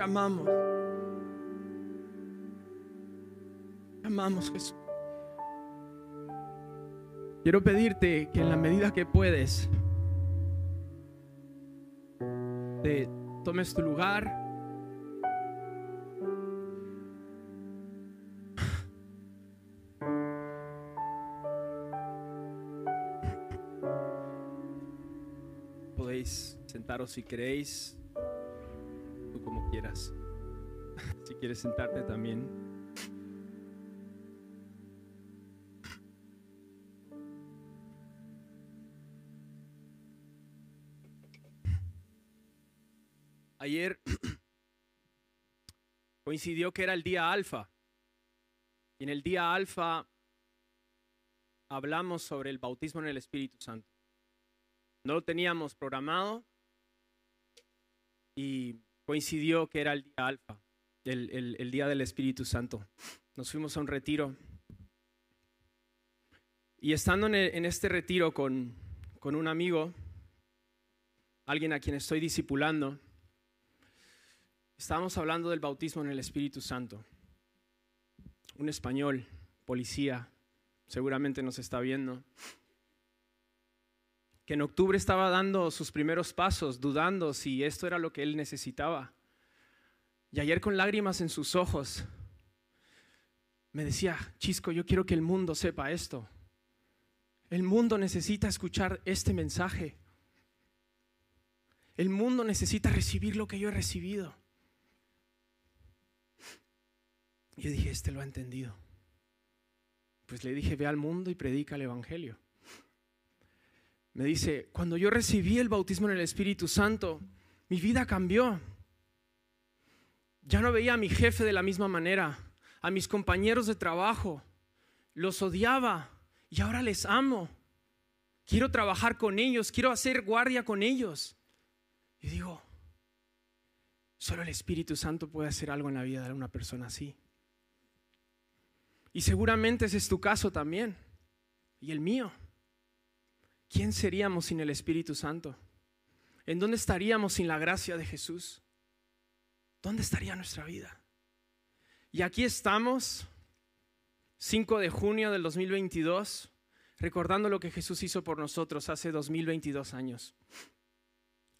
Te amamos. Te amamos, Jesús. Quiero pedirte que en la medida que puedes, te tomes tu lugar. Podéis sentaros si queréis, quieras. Si quieres sentarte también. Ayer coincidió que era el día alfa. Y en el día alfa hablamos sobre el bautismo en el Espíritu Santo. No lo teníamos programado y coincidió que era el día alfa, el, día del Espíritu Santo. Nos fuimos a un retiro. Y estando en, este retiro con, con un amigo, alguien a quien estoy discipulando, Estábamos hablando del bautismo en el Espíritu Santo. Un español, policía, seguramente nos está viendo, que en octubre estaba dando sus primeros pasos, dudando si esto era lo que él necesitaba. Y ayer con lágrimas en sus ojos, me decía, Chisco, yo quiero que el mundo sepa esto. El mundo necesita escuchar este mensaje. El mundo necesita recibir lo que yo he recibido. yo dije, este lo ha entendido. Pues le dije, ve al mundo y predica el Evangelio. Me dice, cuando yo recibí el bautismo en el Espíritu Santo, mi vida cambió. Ya no veía a mi jefe de la misma manera, a mis compañeros de trabajo, los odiaba y ahora les amo. Quiero trabajar con ellos, quiero hacer guardia con ellos. Y digo, solo el Espíritu Santo puede hacer algo en la vida de una persona así. Y seguramente ese es tu caso también. Y el mío. ¿Quién seríamos sin el Espíritu Santo? ¿En dónde estaríamos sin la gracia de Jesús? ¿Dónde estaría nuestra vida? Y aquí estamos, 5 de junio del 2022, recordando lo que Jesús hizo por nosotros hace 2022 años.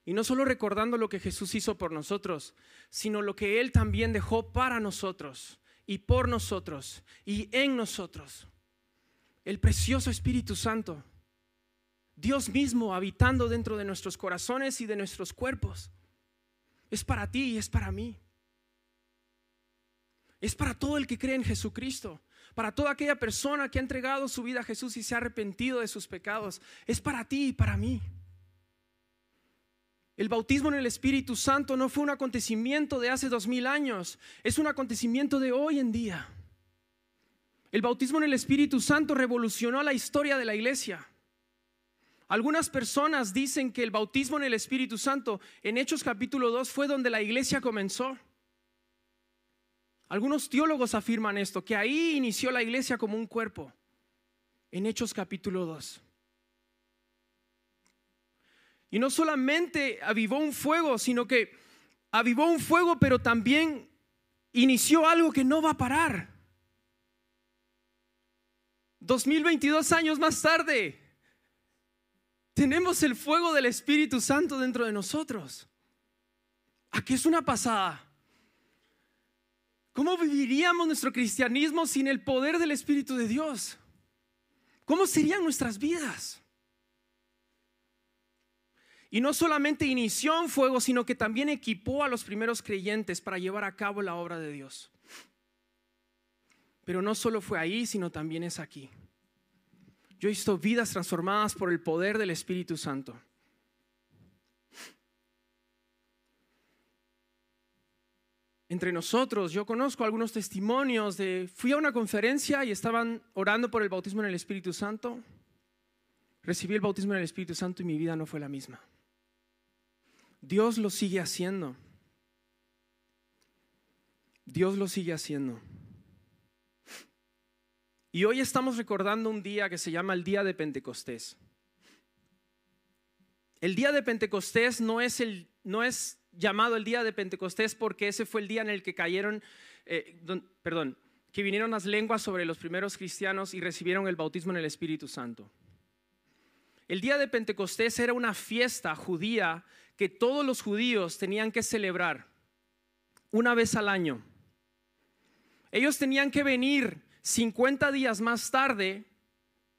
Y no solo recordando lo que Jesús hizo por nosotros, sino lo que Él también dejó para nosotros y por nosotros y en nosotros. El precioso Espíritu Santo. Dios mismo habitando dentro de nuestros corazones y de nuestros cuerpos. Es para ti y es para mí. Es para todo el que cree en Jesucristo. Para toda aquella persona que ha entregado su vida a Jesús y se ha arrepentido de sus pecados. Es para ti y para mí. El bautismo en el Espíritu Santo no fue un acontecimiento de hace dos mil años, es un acontecimiento de hoy en día. El bautismo en el Espíritu Santo revolucionó la historia de la iglesia. Algunas personas dicen que el bautismo en el Espíritu Santo en Hechos capítulo 2 fue donde la iglesia comenzó. Algunos teólogos afirman esto, que ahí inició la iglesia como un cuerpo, en Hechos capítulo 2. Y no solamente avivó un fuego, sino que avivó un fuego, pero también inició algo que no va a parar. 2022 años más tarde, tenemos el fuego del Espíritu Santo dentro de nosotros. Aquí es una pasada. ¿Cómo viviríamos nuestro cristianismo sin el poder del Espíritu de Dios? ¿Cómo serían nuestras vidas? Y no solamente inició un fuego, sino que también equipó a los primeros creyentes para llevar a cabo la obra de Dios. Pero no solo fue ahí, sino también es aquí. Yo he visto vidas transformadas por el poder del Espíritu Santo. Entre nosotros, yo conozco algunos testimonios de, fui a una conferencia y estaban orando por el bautismo en el Espíritu Santo. Recibí el bautismo en el Espíritu Santo y mi vida no fue la misma. Dios lo sigue haciendo. Dios lo sigue haciendo. Y hoy estamos recordando un día que se llama el Día de Pentecostés. El Día de Pentecostés no es, el, llamado el día de Pentecostés porque ese fue el día en el que cayeron, eh, perdón, que vinieron las lenguas sobre los primeros cristianos y recibieron el bautismo en el Espíritu Santo. El día de Pentecostés era una fiesta judía que todos los judíos tenían que celebrar una vez al año. Ellos tenían que venir 50 días más tarde,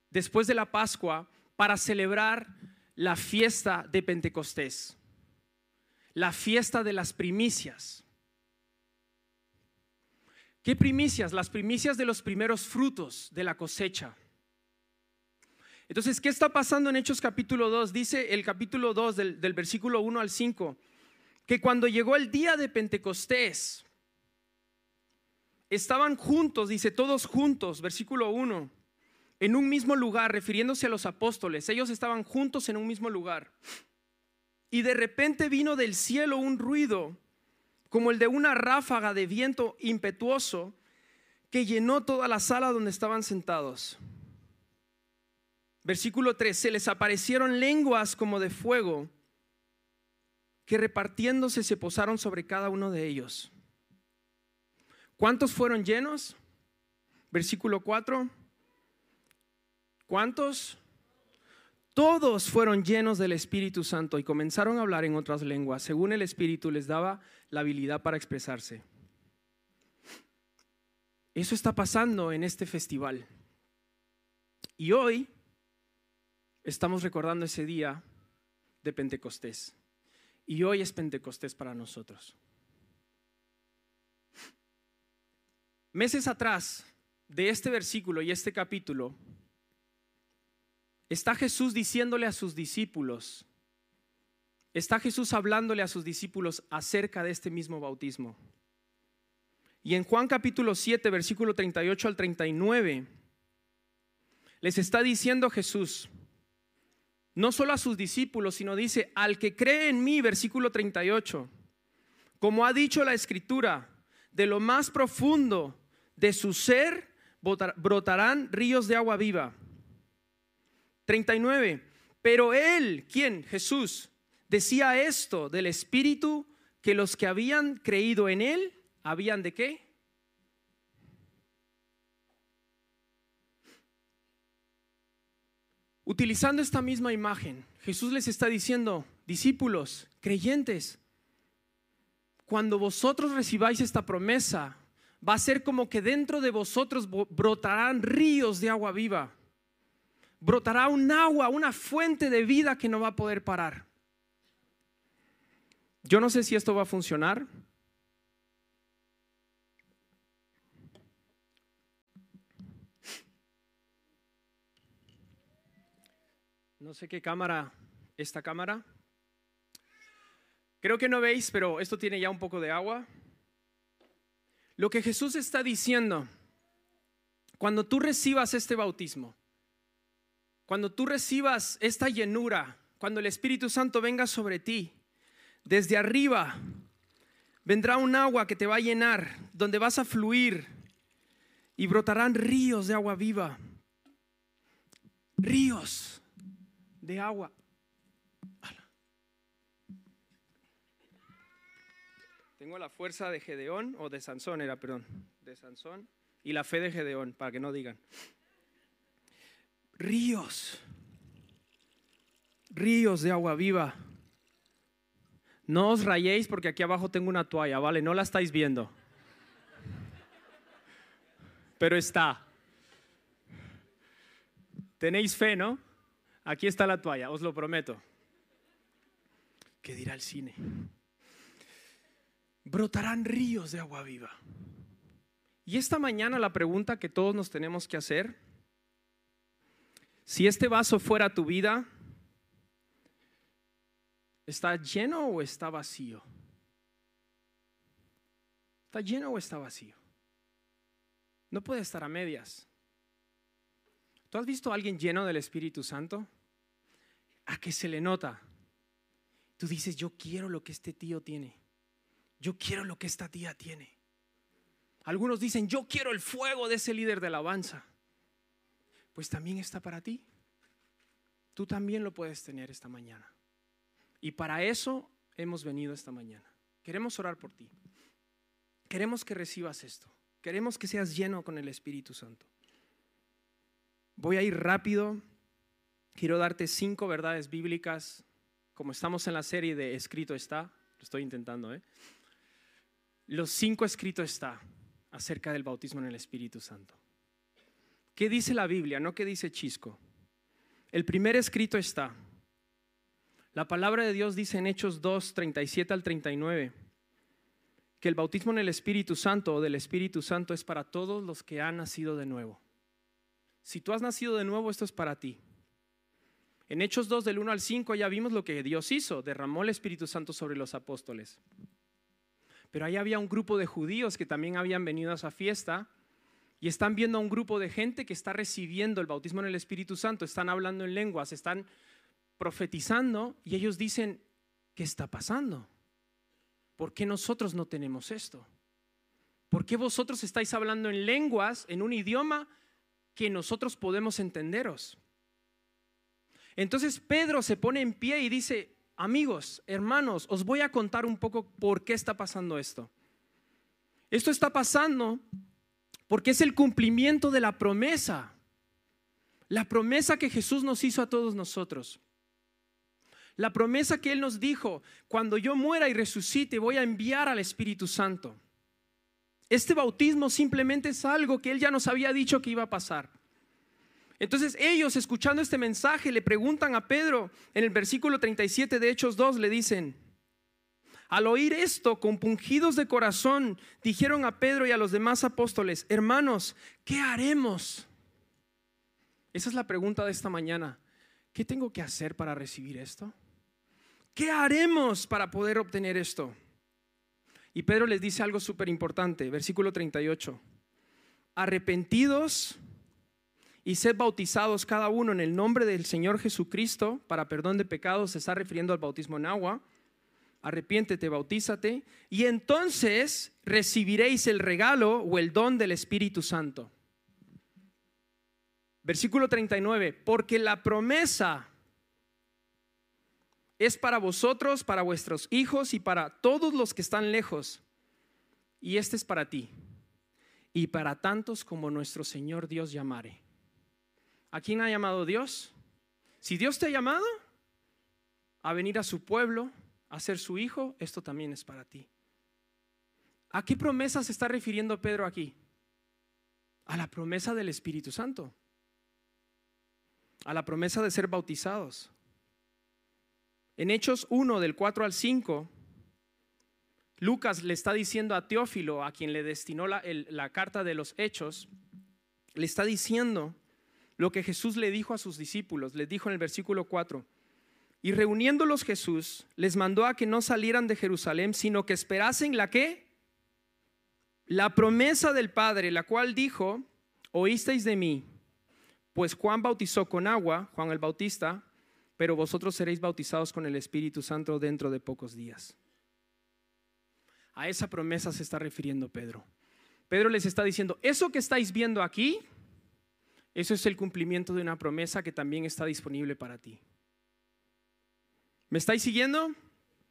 después de la Pascua, para celebrar la fiesta de Pentecostés, la fiesta de las primicias. ¿Qué primicias? Las primicias de los primeros frutos de la cosecha. Entonces, ¿qué está pasando en Hechos capítulo 2? Dice el capítulo 2 del, del versículo 1 al 5, que cuando llegó el día de Pentecostés, estaban juntos, dice, todos juntos, versículo 1, en un mismo lugar, refiriéndose a los apóstoles. Ellos estaban juntos en un mismo lugar. Y de repente vino del cielo un ruido como el de una ráfaga de viento impetuoso que llenó toda la sala donde estaban sentados. Versículo 3, se les aparecieron lenguas como de fuego que repartiéndose se posaron sobre cada uno de ellos. ¿Cuántos fueron llenos? Versículo 4. ¿Cuántos? Todos fueron llenos del Espíritu Santo y comenzaron a hablar en otras lenguas, según el Espíritu les daba la habilidad para expresarse. Eso está pasando en este festival. Y hoy estamos recordando ese día de Pentecostés. Y hoy es Pentecostés para nosotros. Meses atrás de este versículo y este capítulo, está Jesús diciéndole a sus discípulos, está Jesús hablándole a sus discípulos acerca de este mismo bautismo. Y en Juan capítulo 7, versículo 38 al 39, les está diciendo Jesús, no solo a sus discípulos, sino dice, al que cree en mí, versículo 38, como ha dicho la escritura, de lo más profundo de su ser brotarán ríos de agua viva. 39. Pero él, ¿quién? Jesús, decía esto del Espíritu que los que habían creído en él, habían de qué? Utilizando esta misma imagen, Jesús les está diciendo, discípulos, creyentes, cuando vosotros recibáis esta promesa, va a ser como que dentro de vosotros brotarán ríos de agua viva. Brotará un agua, una fuente de vida que no va a poder parar. Yo no sé si esto va a funcionar. No sé qué cámara, esta cámara. Creo que no veis, pero esto tiene ya un poco de agua. Lo que Jesús está diciendo, cuando tú recibas este bautismo, cuando tú recibas esta llenura, cuando el Espíritu Santo venga sobre ti, desde arriba vendrá un agua que te va a llenar, donde vas a fluir y brotarán ríos de agua viva. Ríos de agua. Tengo la fuerza de Gedeón, o de Sansón era, perdón, de Sansón, y la fe de Gedeón, para que no digan. Ríos, ríos de agua viva. No os rayéis porque aquí abajo tengo una toalla, ¿vale? No la estáis viendo. Pero está. Tenéis fe, ¿no? Aquí está la toalla, os lo prometo. ¿Qué dirá el cine? Brotarán ríos de agua viva. Y esta mañana la pregunta que todos nos tenemos que hacer, si este vaso fuera tu vida, ¿está lleno o está vacío? ¿Está lleno o está vacío? No puede estar a medias. ¿Tú has visto a alguien lleno del Espíritu Santo? A que se le nota. Tú dices, yo quiero lo que este tío tiene. Yo quiero lo que esta tía tiene. Algunos dicen, yo quiero el fuego de ese líder de alabanza. Pues también está para ti. Tú también lo puedes tener esta mañana. Y para eso hemos venido esta mañana. Queremos orar por ti. Queremos que recibas esto. Queremos que seas lleno con el Espíritu Santo. Voy a ir rápido. Quiero darte cinco verdades bíblicas. Como estamos en la serie de Escrito está, lo estoy intentando, ¿eh? Los cinco escritos está acerca del bautismo en el Espíritu Santo. ¿Qué dice la Biblia? No qué dice Chisco. El primer escrito está. La palabra de Dios dice en Hechos 2, 37 al 39, que el bautismo en el Espíritu Santo o del Espíritu Santo es para todos los que han nacido de nuevo. Si tú has nacido de nuevo, esto es para ti. En Hechos 2 del 1 al 5 ya vimos lo que Dios hizo, derramó el Espíritu Santo sobre los apóstoles. Pero ahí había un grupo de judíos que también habían venido a esa fiesta y están viendo a un grupo de gente que está recibiendo el bautismo en el Espíritu Santo, están hablando en lenguas, están profetizando y ellos dicen, ¿qué está pasando? ¿Por qué nosotros no tenemos esto? ¿Por qué vosotros estáis hablando en lenguas, en un idioma que nosotros podemos entenderos? Entonces Pedro se pone en pie y dice, amigos, hermanos, os voy a contar un poco por qué está pasando esto. Esto está pasando porque es el cumplimiento de la promesa, la promesa que Jesús nos hizo a todos nosotros. La promesa que Él nos dijo, cuando yo muera y resucite, voy a enviar al Espíritu Santo. Este bautismo simplemente es algo que Él ya nos había dicho que iba a pasar. Entonces ellos, escuchando este mensaje, le preguntan a Pedro en el versículo 37 de Hechos 2, le dicen, al oír esto, compungidos de corazón, dijeron a Pedro y a los demás apóstoles, hermanos, ¿qué haremos? Esa es la pregunta de esta mañana. ¿Qué tengo que hacer para recibir esto? ¿Qué haremos para poder obtener esto? Y Pedro les dice algo súper importante, versículo 38. Arrepentidos y sed bautizados cada uno en el nombre del Señor Jesucristo para perdón de pecados, se está refiriendo al bautismo en agua. Arrepiéntete, bautízate, y entonces recibiréis el regalo o el don del Espíritu Santo. Versículo 39, porque la promesa es para vosotros, para vuestros hijos y para todos los que están lejos. Y este es para ti y para tantos como nuestro Señor Dios llamare. ¿A quién ha llamado Dios? Si Dios te ha llamado a venir a su pueblo, a ser su hijo, esto también es para ti. ¿A qué promesa se está refiriendo Pedro aquí? A la promesa del Espíritu Santo. A la promesa de ser bautizados. En Hechos 1 del 4 al 5, Lucas le está diciendo a Teófilo, a quien le destinó la, la carta de los Hechos, le está diciendo lo que Jesús le dijo a sus discípulos. Les dijo en el versículo 4, y reuniéndolos Jesús les mandó a que no salieran de Jerusalén, sino que esperasen la que? La promesa del Padre, la cual dijo, oísteis de mí, pues Juan bautizó con agua, Juan el Bautista, pero vosotros seréis bautizados con el Espíritu Santo dentro de pocos días. A esa promesa se está refiriendo Pedro. Pedro les está diciendo, eso que estáis viendo aquí, eso es el cumplimiento de una promesa que también está disponible para ti. ¿Me estáis siguiendo?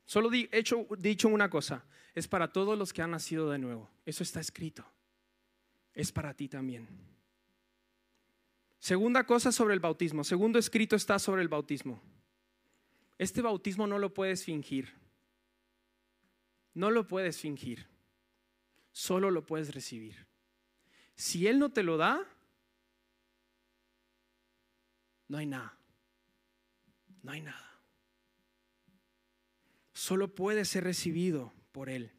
Solo he dicho una cosa, es para todos los que han nacido de nuevo. Eso está escrito. Es para ti también. Segunda cosa sobre el bautismo. Segundo escrito está sobre el bautismo. Este bautismo no lo puedes fingir. No lo puedes fingir. Solo lo puedes recibir. Si Él no te lo da, no hay nada. No hay nada. Solo puede ser recibido por Él.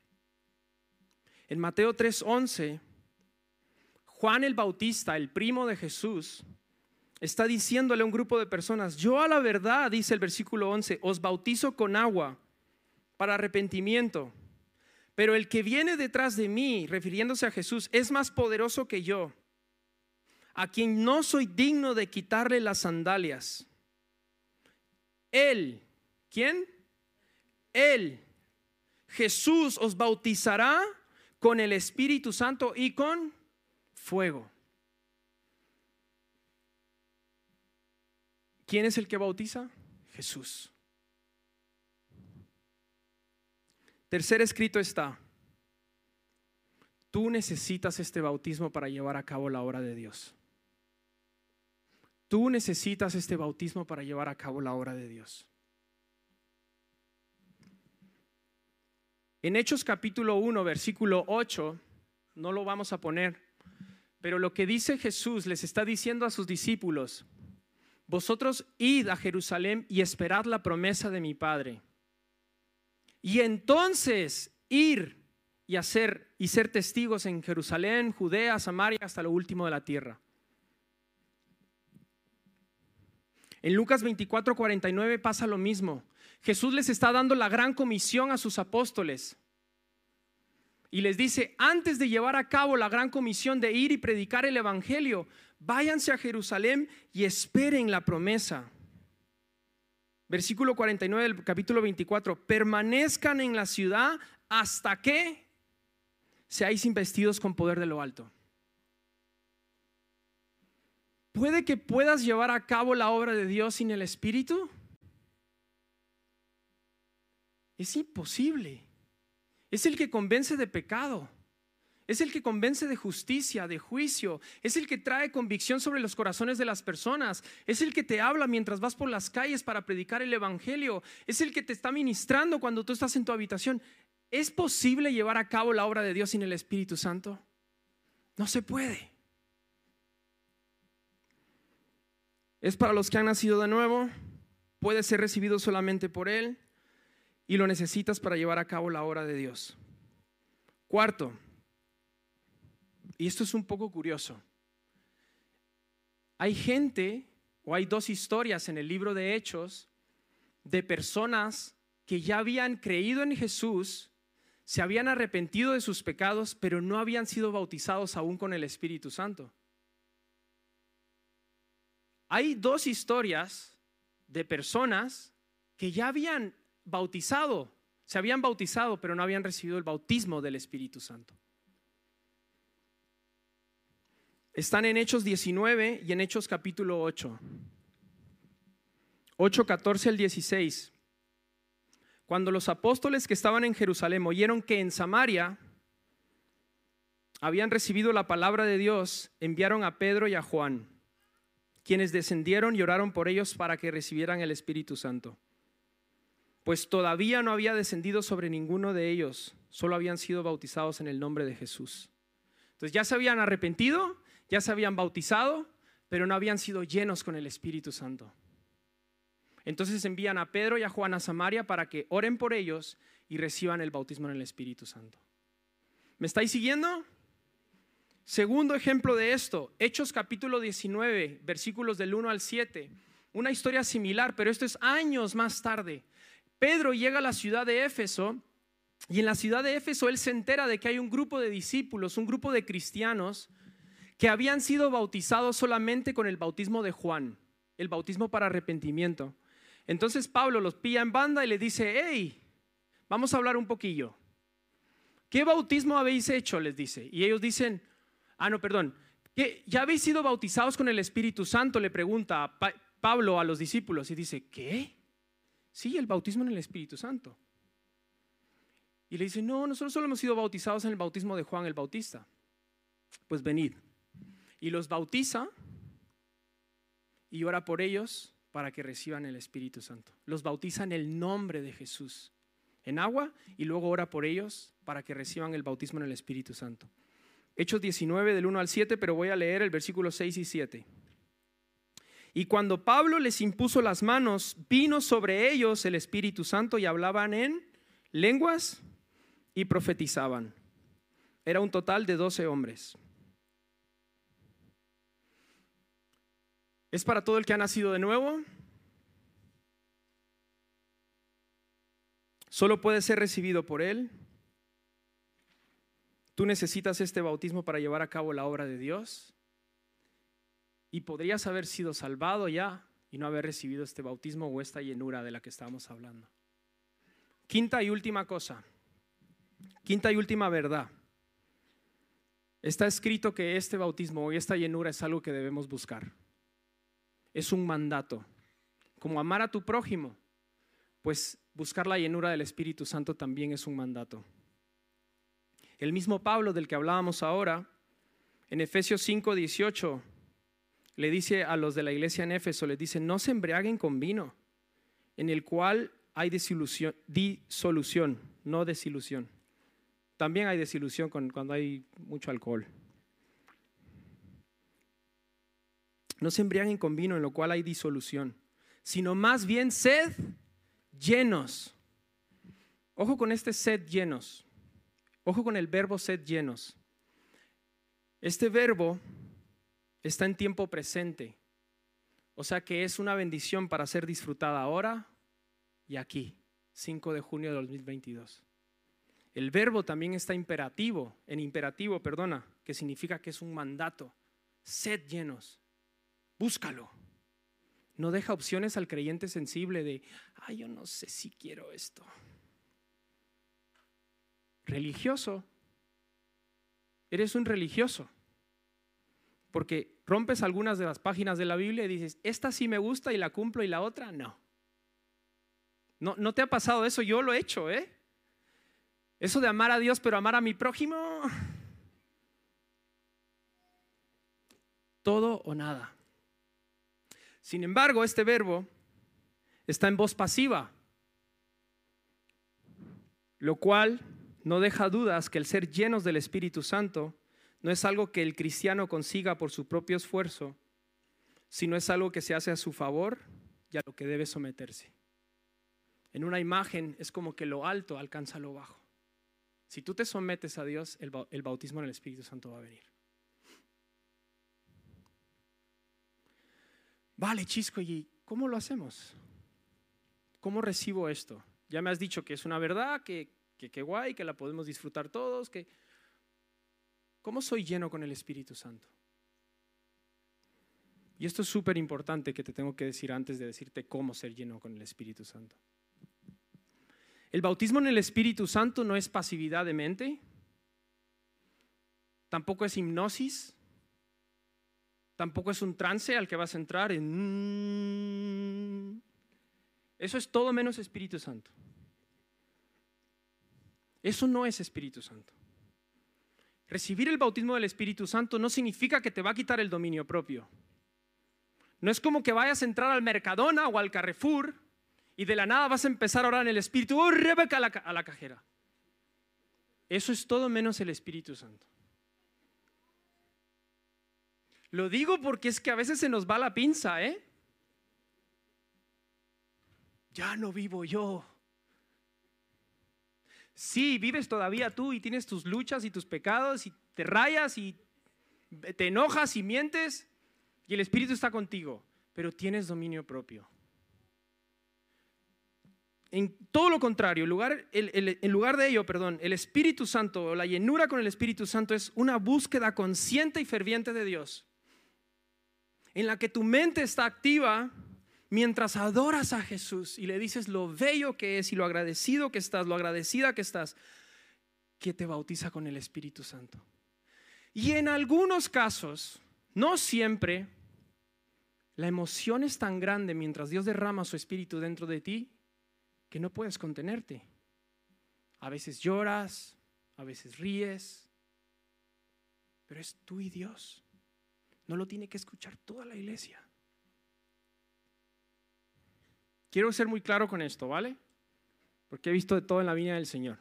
En Mateo 3:11, Juan el Bautista, el primo de Jesús, está diciéndole a un grupo de personas, yo a la verdad, dice el versículo 11, os bautizo con agua para arrepentimiento, pero el que viene detrás de mí, refiriéndose a Jesús, es más poderoso que yo a quien no soy digno de quitarle las sandalias. Él, ¿quién? Él, Jesús os bautizará con el Espíritu Santo y con fuego. ¿Quién es el que bautiza? Jesús. Tercer escrito está, tú necesitas este bautismo para llevar a cabo la obra de Dios. Tú necesitas este bautismo para llevar a cabo la obra de Dios. En Hechos capítulo 1, versículo 8, no lo vamos a poner, pero lo que dice Jesús les está diciendo a sus discípulos, vosotros id a Jerusalén y esperad la promesa de mi Padre. Y entonces ir y hacer y ser testigos en Jerusalén, Judea, Samaria, hasta lo último de la tierra. En Lucas 24, 49 pasa lo mismo. Jesús les está dando la gran comisión a sus apóstoles. Y les dice, antes de llevar a cabo la gran comisión de ir y predicar el Evangelio, váyanse a Jerusalén y esperen la promesa. Versículo 49 del capítulo 24, permanezcan en la ciudad hasta que seáis investidos con poder de lo alto. ¿Puede que puedas llevar a cabo la obra de Dios sin el Espíritu? Es imposible. Es el que convence de pecado. Es el que convence de justicia, de juicio. Es el que trae convicción sobre los corazones de las personas. Es el que te habla mientras vas por las calles para predicar el Evangelio. Es el que te está ministrando cuando tú estás en tu habitación. ¿Es posible llevar a cabo la obra de Dios sin el Espíritu Santo? No se puede. Es para los que han nacido de nuevo, puede ser recibido solamente por Él y lo necesitas para llevar a cabo la obra de Dios. Cuarto, y esto es un poco curioso, hay gente o hay dos historias en el libro de Hechos de personas que ya habían creído en Jesús, se habían arrepentido de sus pecados, pero no habían sido bautizados aún con el Espíritu Santo. Hay dos historias de personas que ya habían bautizado, se habían bautizado, pero no habían recibido el bautismo del Espíritu Santo. Están en Hechos 19 y en Hechos capítulo 8. 8, 14 al 16. Cuando los apóstoles que estaban en Jerusalén oyeron que en Samaria habían recibido la palabra de Dios, enviaron a Pedro y a Juan quienes descendieron y oraron por ellos para que recibieran el Espíritu Santo. Pues todavía no había descendido sobre ninguno de ellos, solo habían sido bautizados en el nombre de Jesús. Entonces ya se habían arrepentido, ya se habían bautizado, pero no habían sido llenos con el Espíritu Santo. Entonces envían a Pedro y a Juan a Samaria para que oren por ellos y reciban el bautismo en el Espíritu Santo. ¿Me estáis siguiendo? Segundo ejemplo de esto, Hechos capítulo 19, versículos del 1 al 7. Una historia similar, pero esto es años más tarde. Pedro llega a la ciudad de Éfeso y en la ciudad de Éfeso él se entera de que hay un grupo de discípulos, un grupo de cristianos que habían sido bautizados solamente con el bautismo de Juan, el bautismo para arrepentimiento. Entonces Pablo los pilla en banda y le dice, hey, vamos a hablar un poquillo. ¿Qué bautismo habéis hecho? Les dice. Y ellos dicen, Ah, no, perdón. ¿Ya habéis sido bautizados con el Espíritu Santo? Le pregunta Pablo a los discípulos y dice, ¿qué? Sí, el bautismo en el Espíritu Santo. Y le dice, no, nosotros solo hemos sido bautizados en el bautismo de Juan el Bautista. Pues venid. Y los bautiza y ora por ellos para que reciban el Espíritu Santo. Los bautiza en el nombre de Jesús, en agua, y luego ora por ellos para que reciban el bautismo en el Espíritu Santo. Hechos 19 del 1 al 7, pero voy a leer el versículo 6 y 7. Y cuando Pablo les impuso las manos, vino sobre ellos el Espíritu Santo y hablaban en lenguas y profetizaban. Era un total de 12 hombres. ¿Es para todo el que ha nacido de nuevo? Solo puede ser recibido por él Tú necesitas este bautismo para llevar a cabo la obra de Dios. Y podrías haber sido salvado ya y no haber recibido este bautismo o esta llenura de la que estamos hablando. Quinta y última cosa. Quinta y última verdad. Está escrito que este bautismo y esta llenura es algo que debemos buscar. Es un mandato. Como amar a tu prójimo, pues buscar la llenura del Espíritu Santo también es un mandato. El mismo Pablo del que hablábamos ahora, en Efesios 5, 18, le dice a los de la iglesia en Éfeso, les dice, no se embriaguen con vino, en el cual hay disolución, disolución no desilusión. También hay desilusión cuando hay mucho alcohol. No se embriaguen con vino, en lo cual hay disolución, sino más bien sed llenos. Ojo con este sed llenos. Ojo con el verbo sed llenos. Este verbo está en tiempo presente. O sea que es una bendición para ser disfrutada ahora y aquí, 5 de junio de 2022. El verbo también está imperativo, en imperativo, perdona, que significa que es un mandato. Sed llenos. Búscalo. No deja opciones al creyente sensible de, ay, yo no sé si quiero esto. Religioso. Eres un religioso. Porque rompes algunas de las páginas de la Biblia y dices, esta sí me gusta y la cumplo y la otra no. No, no te ha pasado eso, yo lo he hecho, ¿eh? Eso de amar a Dios pero amar a mi prójimo. Todo o nada. Sin embargo, este verbo está en voz pasiva, lo cual no deja dudas que el ser llenos del Espíritu Santo no es algo que el cristiano consiga por su propio esfuerzo, sino es algo que se hace a su favor y a lo que debe someterse. En una imagen es como que lo alto alcanza lo bajo. Si tú te sometes a Dios, el bautismo en el Espíritu Santo va a venir. Vale, Chisco, ¿y cómo lo hacemos? ¿Cómo recibo esto? Ya me has dicho que es una verdad, que, que, guay, que la podemos disfrutar todos, que... ¿Cómo soy lleno con el Espíritu Santo? Y esto es súper importante que te tengo que decir antes de decirte cómo ser lleno con el Espíritu Santo. El bautismo en el Espíritu Santo no es pasividad de mente, tampoco es hipnosis, tampoco es un trance al que vas a entrar en... Eso es todo menos Espíritu Santo. Eso no es Espíritu Santo. Recibir el bautismo del Espíritu Santo no significa que te va a quitar el dominio propio. No es como que vayas a entrar al Mercadona o al Carrefour y de la nada vas a empezar a orar en el Espíritu, oh Rebeca a la, a la cajera. Eso es todo menos el Espíritu Santo. Lo digo porque es que a veces se nos va la pinza, ¿eh? Ya no vivo yo, Sí, vives todavía tú y tienes tus luchas y tus pecados y te rayas y te enojas y mientes y el Espíritu está contigo, pero tienes dominio propio. En todo lo contrario, en lugar, en lugar de ello, perdón, el Espíritu Santo o la llenura con el Espíritu Santo es una búsqueda consciente y ferviente de Dios, en la que tu mente está activa mientras adoras a Jesús y le dices lo bello que es y lo agradecido que estás, lo agradecida que estás, que te bautiza con el Espíritu Santo. Y en algunos casos, no siempre, la emoción es tan grande mientras Dios derrama su Espíritu dentro de ti que no puedes contenerte. A veces lloras, a veces ríes, pero es tú y Dios. No lo tiene que escuchar toda la iglesia. Quiero ser muy claro con esto, ¿vale? Porque he visto de todo en la viña del Señor.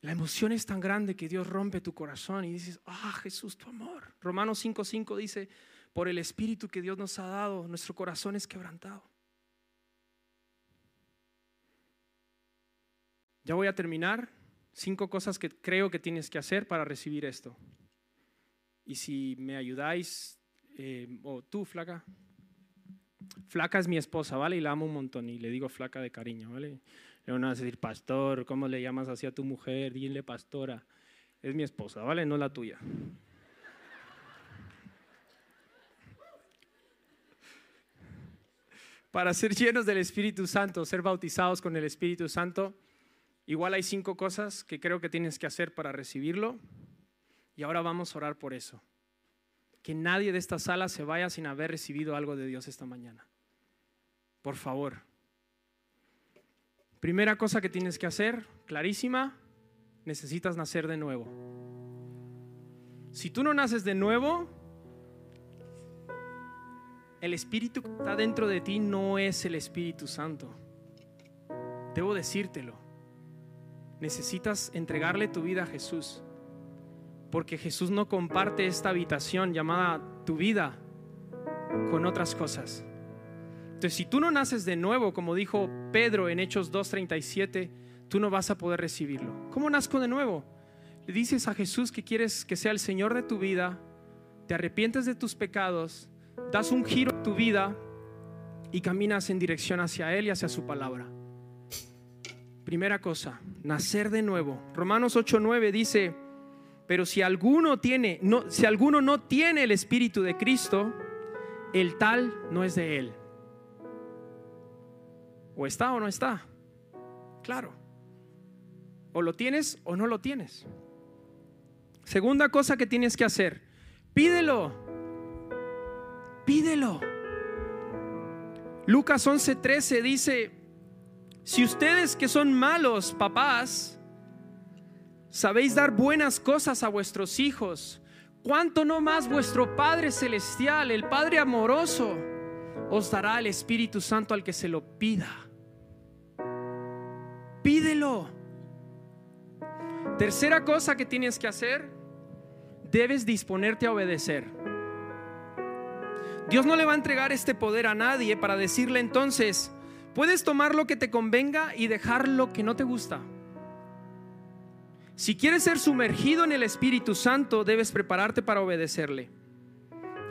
La emoción es tan grande que Dios rompe tu corazón y dices, ah, Jesús, tu amor. Romanos 5:5 dice, por el Espíritu que Dios nos ha dado, nuestro corazón es quebrantado. Ya voy a terminar. Cinco cosas que creo que tienes que hacer para recibir esto. Y si me ayudáis, eh, o tú, flaca, Flaca es mi esposa, ¿vale? Y la amo un montón y le digo flaca de cariño, ¿vale? Le van a decir, pastor, ¿cómo le llamas así a tu mujer? Dile pastora. Es mi esposa, ¿vale? No la tuya. Para ser llenos del Espíritu Santo, ser bautizados con el Espíritu Santo, igual hay cinco cosas que creo que tienes que hacer para recibirlo. Y ahora vamos a orar por eso que nadie de esta sala se vaya sin haber recibido algo de Dios esta mañana. Por favor. Primera cosa que tienes que hacer, clarísima, necesitas nacer de nuevo. Si tú no naces de nuevo, el Espíritu que está dentro de ti no es el Espíritu Santo. Debo decírtelo. Necesitas entregarle tu vida a Jesús. Porque Jesús no comparte esta habitación llamada tu vida con otras cosas. Entonces, si tú no naces de nuevo, como dijo Pedro en Hechos 2.37, tú no vas a poder recibirlo. ¿Cómo nazco de nuevo? Le dices a Jesús que quieres que sea el Señor de tu vida, te arrepientes de tus pecados, das un giro a tu vida y caminas en dirección hacia Él y hacia su palabra. Primera cosa, nacer de nuevo. Romanos 8:9 dice, pero si alguno tiene, no, si alguno no tiene el espíritu de Cristo, el tal no es de él. O está o no está. Claro. O lo tienes o no lo tienes. Segunda cosa que tienes que hacer, pídelo. Pídelo. Lucas 11:13 dice, si ustedes que son malos papás, sabéis dar buenas cosas a vuestros hijos, ¿cuánto no más vuestro Padre Celestial, el Padre amoroso, os dará el Espíritu Santo al que se lo pida? Pídelo. Tercera cosa que tienes que hacer, debes disponerte a obedecer. Dios no le va a entregar este poder a nadie para decirle entonces, puedes tomar lo que te convenga y dejar lo que no te gusta. Si quieres ser sumergido en el Espíritu Santo, debes prepararte para obedecerle.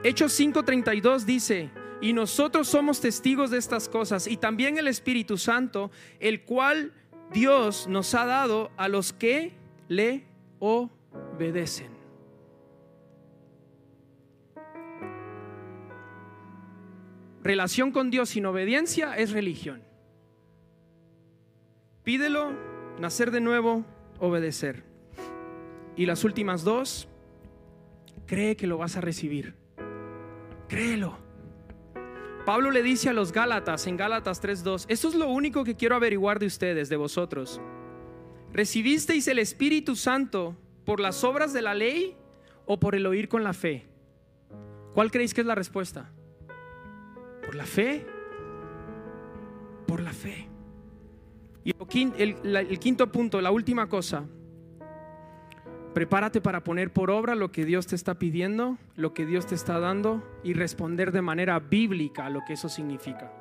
Hechos 5:32 dice, y nosotros somos testigos de estas cosas, y también el Espíritu Santo, el cual Dios nos ha dado a los que le obedecen. Relación con Dios sin obediencia es religión. Pídelo, nacer de nuevo, obedecer. Y las últimas dos, cree que lo vas a recibir. Créelo. Pablo le dice a los Gálatas en Gálatas 3:2, esto es lo único que quiero averiguar de ustedes, de vosotros. ¿Recibisteis el Espíritu Santo por las obras de la ley o por el oír con la fe? ¿Cuál creéis que es la respuesta? ¿Por la fe? Por la fe. Y el, quinto punto, la última cosa, prepárate para poner por obra lo que Dios te está pidiendo, lo que Dios te está dando y responder de manera bíblica a lo que eso significa.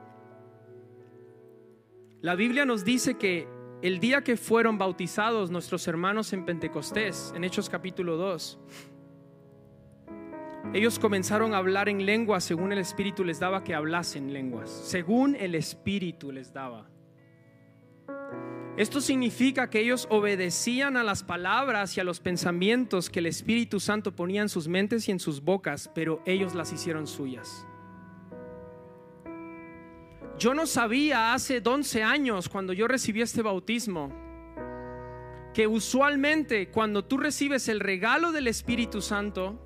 La Biblia nos dice que el día que fueron bautizados nuestros hermanos en Pentecostés, en Hechos capítulo 2, ellos comenzaron a hablar en lenguas según el Espíritu les daba que hablasen lenguas, según el Espíritu les daba. Esto significa que ellos obedecían a las palabras y a los pensamientos que el Espíritu Santo ponía en sus mentes y en sus bocas, pero ellos las hicieron suyas. Yo no sabía hace 11 años cuando yo recibí este bautismo que usualmente cuando tú recibes el regalo del Espíritu Santo,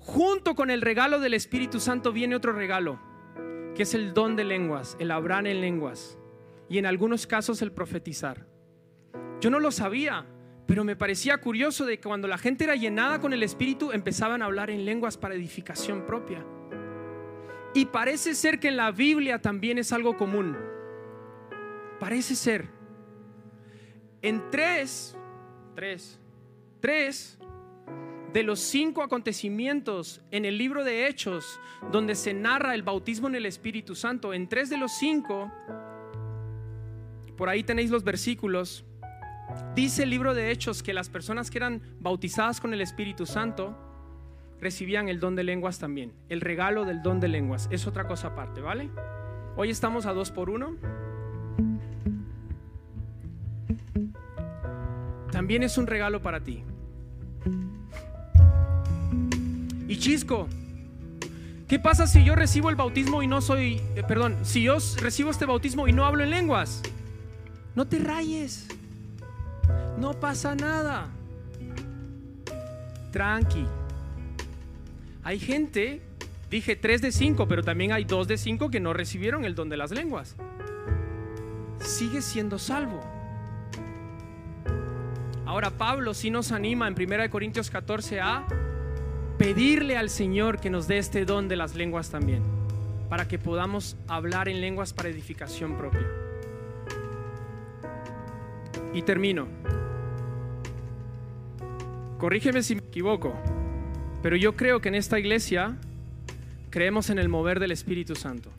junto con el regalo del Espíritu Santo viene otro regalo, que es el don de lenguas, el hablar en lenguas y en algunos casos el profetizar. Yo no lo sabía, pero me parecía curioso de que cuando la gente era llenada con el Espíritu empezaban a hablar en lenguas para edificación propia. Y parece ser que en la Biblia también es algo común. Parece ser. En tres, tres, tres de los cinco acontecimientos en el libro de Hechos donde se narra el bautismo en el Espíritu Santo, en tres de los cinco por ahí tenéis los versículos. Dice el libro de Hechos que las personas que eran bautizadas con el Espíritu Santo recibían el don de lenguas también. El regalo del don de lenguas es otra cosa aparte, ¿vale? Hoy estamos a dos por uno. También es un regalo para ti. Y Chisco, ¿qué pasa si yo recibo el bautismo y no soy, eh, perdón, si yo recibo este bautismo y no hablo en lenguas? No te rayes. No pasa nada. Tranqui. Hay gente Dije tres de cinco, pero también hay dos de cinco que no recibieron el don de las lenguas. Sigue siendo salvo. Ahora Pablo sí nos anima en 1 Corintios 14 a pedirle al Señor que nos dé este don de las lenguas también, para que podamos hablar en lenguas para edificación propia. Y termino. Corrígeme si me equivoco, pero yo creo que en esta iglesia creemos en el mover del Espíritu Santo.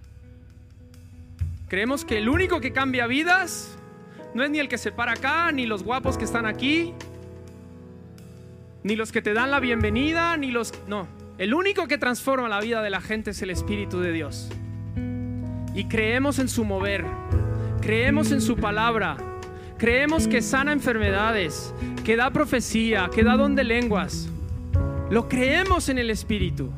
Creemos que el único que cambia vidas no es ni el que se para acá, ni los guapos que están aquí, ni los que te dan la bienvenida, ni los... No, el único que transforma la vida de la gente es el Espíritu de Dios. Y creemos en su mover, creemos en su palabra, creemos que sana enfermedades, que da profecía, que da don de lenguas. Lo creemos en el Espíritu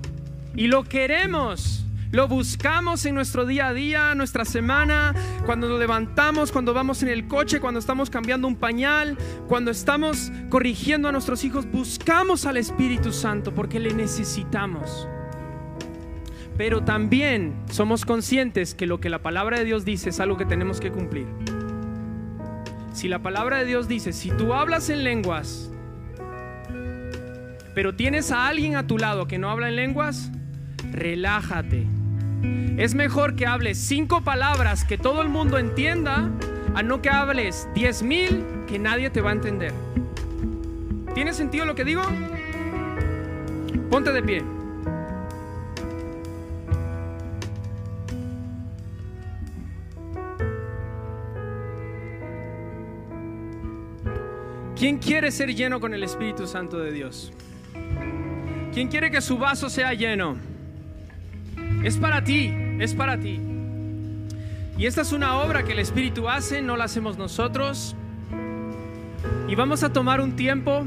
y lo queremos. Lo buscamos en nuestro día a día, nuestra semana, cuando nos levantamos, cuando vamos en el coche, cuando estamos cambiando un pañal, cuando estamos corrigiendo a nuestros hijos. Buscamos al Espíritu Santo porque le necesitamos. Pero también somos conscientes que lo que la palabra de Dios dice es algo que tenemos que cumplir. Si la palabra de Dios dice, si tú hablas en lenguas, pero tienes a alguien a tu lado que no habla en lenguas, relájate. Es mejor que hables cinco palabras que todo el mundo entienda a no que hables diez mil que nadie te va a entender. ¿Tiene sentido lo que digo? Ponte de pie. ¿Quién quiere ser lleno con el Espíritu Santo de Dios? ¿Quién quiere que su vaso sea lleno? Es para ti, es para ti. Y esta es una obra que el Espíritu hace, no la hacemos nosotros. Y vamos a tomar un tiempo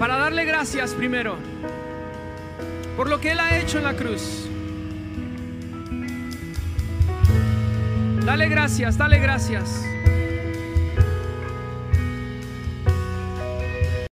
para darle gracias primero por lo que Él ha hecho en la cruz. Dale gracias, dale gracias.